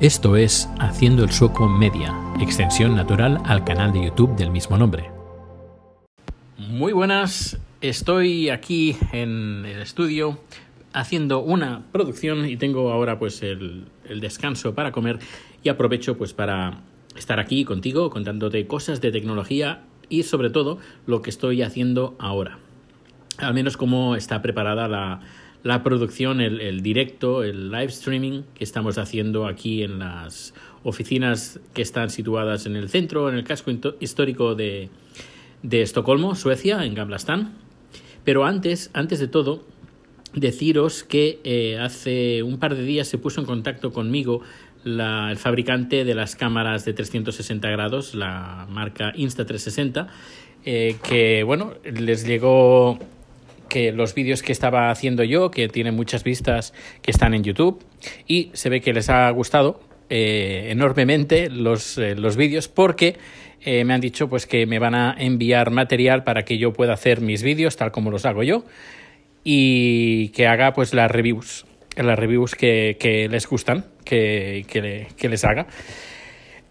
Esto es Haciendo el Sueco Media, extensión natural al canal de YouTube del mismo nombre. Muy buenas, estoy aquí en el estudio haciendo una producción y tengo ahora pues el, descanso para comer y aprovecho pues para estar aquí contigo contándote cosas de tecnología y sobre todo lo que estoy haciendo ahora. Al menos cómo está preparada la, la producción, el, directo, el live streaming que estamos haciendo aquí en las oficinas que están situadas en el centro, en el casco histórico de, de Estocolmo, Suecia, en Gamlastan. Pero antes, antes de todo, deciros que eh, hace un par de días se puso en contacto conmigo el fabricante de las cámaras de 360 grados, la marca Insta360, eh, que bueno, les llegó que los vídeos que estaba haciendo yo, que tienen muchas vistas, que están en YouTube, y se ve que les ha gustado eh, enormemente los, eh, los vídeos porque eh, me han dicho pues que me van a enviar material para que yo pueda hacer mis vídeos tal como los hago yo y que haga pues las reviews, las reviews que, que les gustan, que, que les haga.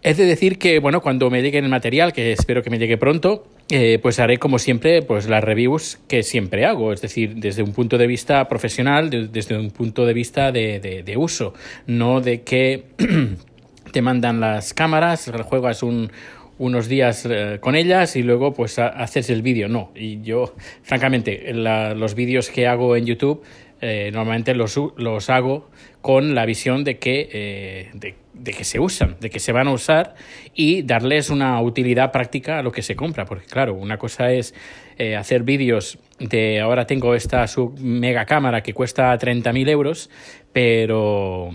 Es de decir que, bueno, cuando me llegue el material, que espero que me llegue pronto, eh, pues haré como siempre pues las reviews que siempre hago, es decir, desde un punto de vista profesional, desde un punto de vista de, de, uso, no de que te mandan las cámaras, juegas un, unos días eh, con ellas y luego pues haces el vídeo, no, y yo francamente los vídeos que hago en YouTube eh, normalmente los, los, hago con la visión de que, eh, de, que se usan, de que se van a usar y darles una utilidad práctica a lo que se compra. Porque claro, una cosa es eh, hacer vídeos de ahora tengo esta sub mega cámara que cuesta 30.000 euros, pero,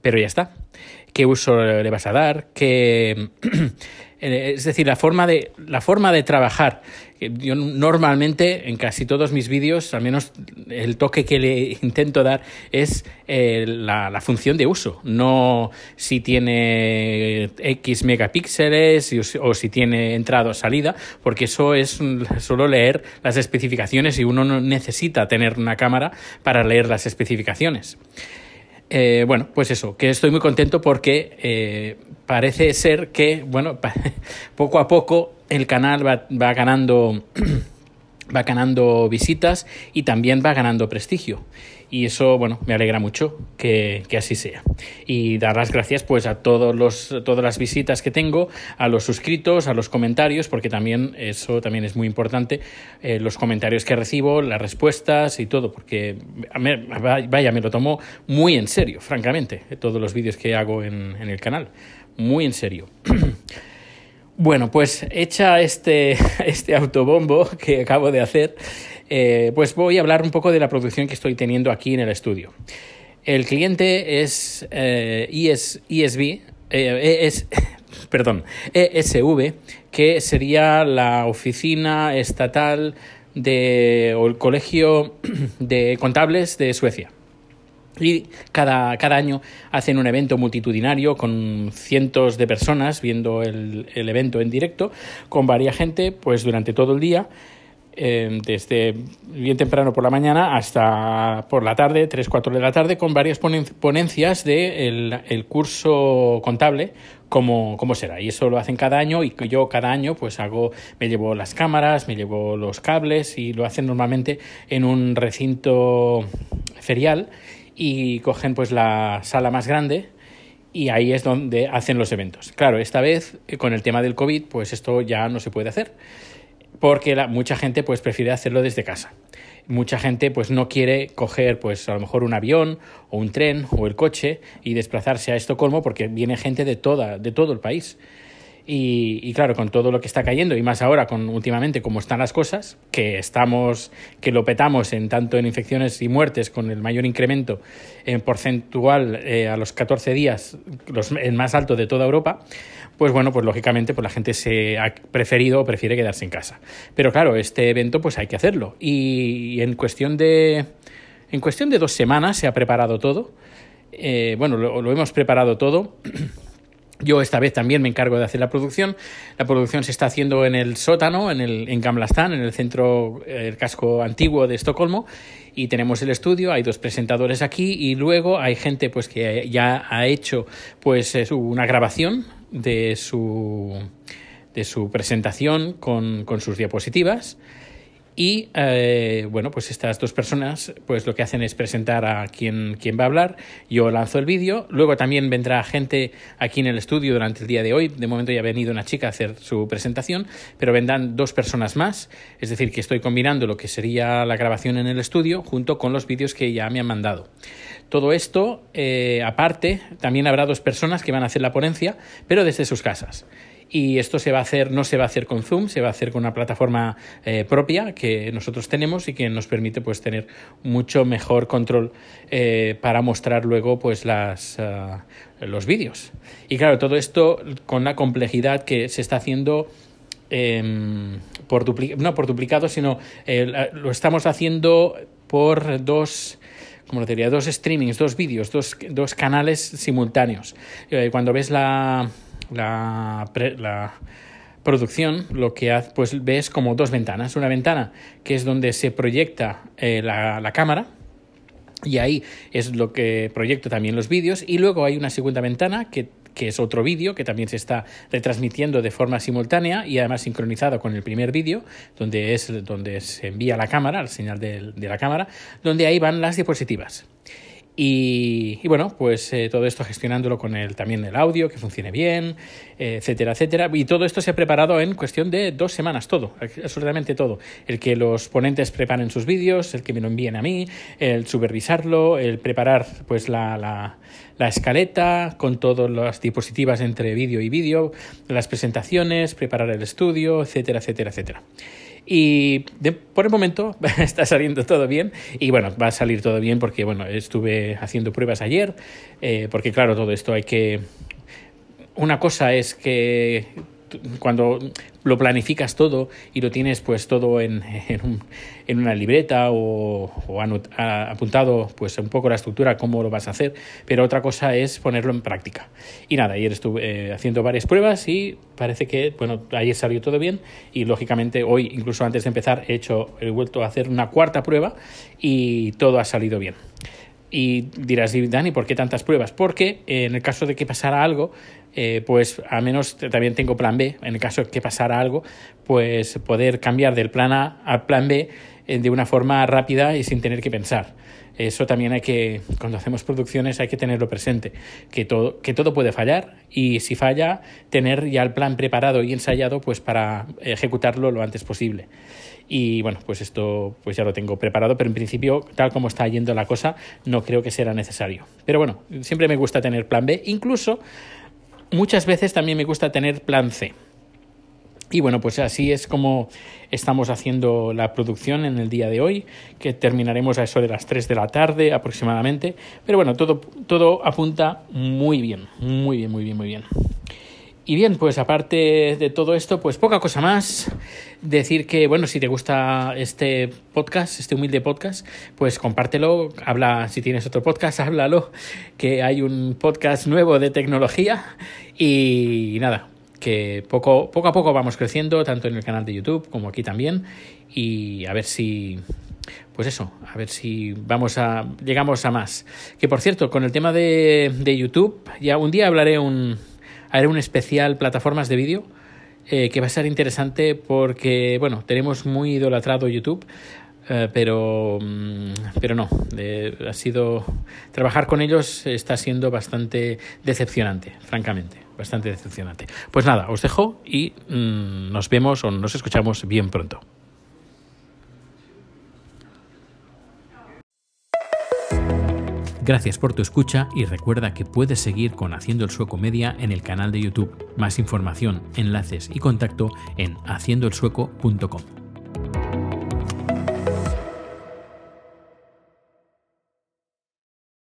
pero ya está. ¿Qué uso le vas a dar? ¿Qué Eh, es decir, la forma de, la forma de trabajar. Yo normalmente en casi todos mis vídeos, al menos el toque que le intento dar es eh, la, función de uso, no si tiene X megapíxeles o si tiene entrada o salida, porque eso es solo leer las especificaciones y uno no necesita tener una cámara para leer las especificaciones. Eh, bueno, pues eso, que estoy muy contento porque eh, parece ser que, bueno, poco a poco el canal va, va ganando va ganando visitas y también va ganando prestigio. Y eso, bueno, me alegra mucho que, así sea. Y dar las gracias pues a todos los, todas las visitas que tengo, a los suscritos, a los comentarios, porque también eso también es muy importante, eh, los comentarios que recibo, las respuestas y todo, porque vaya, me lo tomo muy en serio, francamente, todos los vídeos que hago en, en el canal. Muy en serio. Bueno, pues hecha este, este autobombo que acabo de hacer, eh, pues voy a hablar un poco de la producción que estoy teniendo aquí en el estudio. El cliente es eh, ESB, eh, es, perdón, ESV, que sería la oficina estatal de, o el colegio de contables de Suecia. Y cada, cada, año hacen un evento multitudinario con cientos de personas viendo el, el evento en directo, con varia gente, pues durante todo el día, eh, desde bien temprano por la mañana hasta por la tarde, 3, 4 de la tarde, con varias ponencias del de el curso contable, como, como será. Y eso lo hacen cada año y yo cada año pues hago, me llevo las cámaras, me llevo los cables y lo hacen normalmente en un recinto ferial y cogen pues la sala más grande y ahí es donde hacen los eventos. Claro, esta vez eh, con el tema del COVID pues esto ya no se puede hacer porque la, mucha gente pues prefiere hacerlo desde casa. Mucha gente pues no quiere coger pues a lo mejor un avión o un tren o el coche y desplazarse a Estocolmo porque viene gente de toda de todo el país. Y, claro, con todo lo que está cayendo y más ahora con últimamente cómo están las cosas, que estamos, que lo petamos en tanto en infecciones y muertes con el mayor incremento en porcentual eh, a los 14 días, los, el más alto de toda Europa, pues bueno, pues lógicamente pues la gente se ha preferido o prefiere quedarse en casa. Pero claro, este evento pues hay que hacerlo. Y en cuestión de, en cuestión de dos semanas se ha preparado todo. Eh, bueno, lo hemos preparado todo. Yo esta vez también me encargo de hacer la producción. La producción se está haciendo en el sótano, en, el, en Gamla Stan, en el centro, el casco antiguo de Estocolmo. Y tenemos el estudio, hay dos presentadores aquí y luego hay gente pues que ya ha hecho pues una grabación de su, de su presentación con, con sus diapositivas y eh, bueno, pues estas dos personas, pues lo que hacen es presentar a quien, va a hablar. Yo lanzo el vídeo. Luego también vendrá gente aquí en el estudio durante el día de hoy. De momento ya ha venido una chica a hacer su presentación, pero vendrán dos personas más. Es decir, que estoy combinando lo que sería la grabación en el estudio junto con los vídeos que ya me han mandado. Todo esto, eh, aparte, también habrá dos personas que van a hacer la ponencia, pero desde sus casas y esto se va a hacer, no se va a hacer con Zoom, se va a hacer con una plataforma eh, propia que nosotros tenemos y que nos permite pues tener mucho mejor control eh, para mostrar luego pues las ah, los vídeos. Y claro, todo esto con la complejidad que se está haciendo em, por no por duplicado, sino eh, lo estamos haciendo por dos como diría, dos streamings, dos vídeos, dos, dos canales simultáneos. cuando ves la, la, la producción lo que hace, pues ves como dos ventanas. Una ventana que es donde se proyecta eh, la, la, cámara y ahí es lo que proyecto también los vídeos y luego hay una segunda ventana que, que es otro vídeo que también se está retransmitiendo de forma simultánea y además sincronizado con el primer vídeo donde es donde se envía la cámara, el señal de, de la cámara, donde ahí van las diapositivas. Y, bueno, pues eh, todo esto gestionándolo con el, también el audio, que funcione bien, etcétera, etcétera. Y todo esto se ha preparado en cuestión de dos semanas, todo, absolutamente todo. El que los ponentes preparen sus vídeos, el que me lo envíen a mí, el supervisarlo, el preparar pues la, la, la escaleta con todas las diapositivas entre vídeo y vídeo, las presentaciones, preparar el estudio, etcétera, etcétera, etcétera. Y por el momento está saliendo todo bien. Y bueno, va a salir todo bien porque, bueno, estuve haciendo pruebas ayer. Eh, porque, claro, todo esto hay que. Una cosa es que cuando lo planificas todo y lo tienes pues todo en, en, una libreta o, apuntado pues un poco la estructura, cómo lo vas a hacer, pero otra cosa es ponerlo en práctica. Y nada, ayer estuve eh, haciendo varias pruebas y parece que, bueno, ayer salió todo bien y lógicamente hoy, incluso antes de empezar, he hecho, he vuelto a hacer una cuarta prueba y todo ha salido bien. Y dirás, Dani, ¿por qué tantas pruebas? Porque en el caso de que pasara algo, eh, pues al menos también tengo plan B, en el caso de que pasara algo, pues poder cambiar del plan A al plan B eh, de una forma rápida y sin tener que pensar. Eso también hay que, cuando hacemos producciones, hay que tenerlo presente, que todo, que todo puede fallar y si falla, tener ya el plan preparado y ensayado pues para ejecutarlo lo antes posible. Y bueno, pues esto pues ya lo tengo preparado, pero en principio, tal como está yendo la cosa, no creo que será necesario. Pero bueno, siempre me gusta tener plan B, incluso muchas veces también me gusta tener plan C. Y bueno, pues así es como estamos haciendo la producción en el día de hoy, que terminaremos a eso de las 3 de la tarde aproximadamente. Pero bueno, todo, todo apunta muy bien, muy bien, muy bien, muy bien. Y bien, pues aparte de todo esto, pues poca cosa más. Decir que, bueno, si te gusta este podcast, este humilde podcast, pues compártelo. Habla, si tienes otro podcast, háblalo. Que hay un podcast nuevo de tecnología. Y nada, que poco, poco a poco vamos creciendo, tanto en el canal de YouTube como aquí también. Y a ver si pues eso, a ver si vamos a llegamos a más. Que por cierto, con el tema de, de YouTube, ya un día hablaré un haré un especial plataformas de vídeo eh, que va a ser interesante porque, bueno, tenemos muy idolatrado YouTube. Eh, pero mm, pero no ha sido trabajar con ellos está siendo bastante decepcionante francamente bastante decepcionante pues nada os dejo y mm, nos vemos o nos escuchamos bien pronto Gracias por tu escucha y recuerda que puedes seguir con Haciendo el Sueco Media en el canal de YouTube. Más información, enlaces y contacto en haciendoelsueco.com.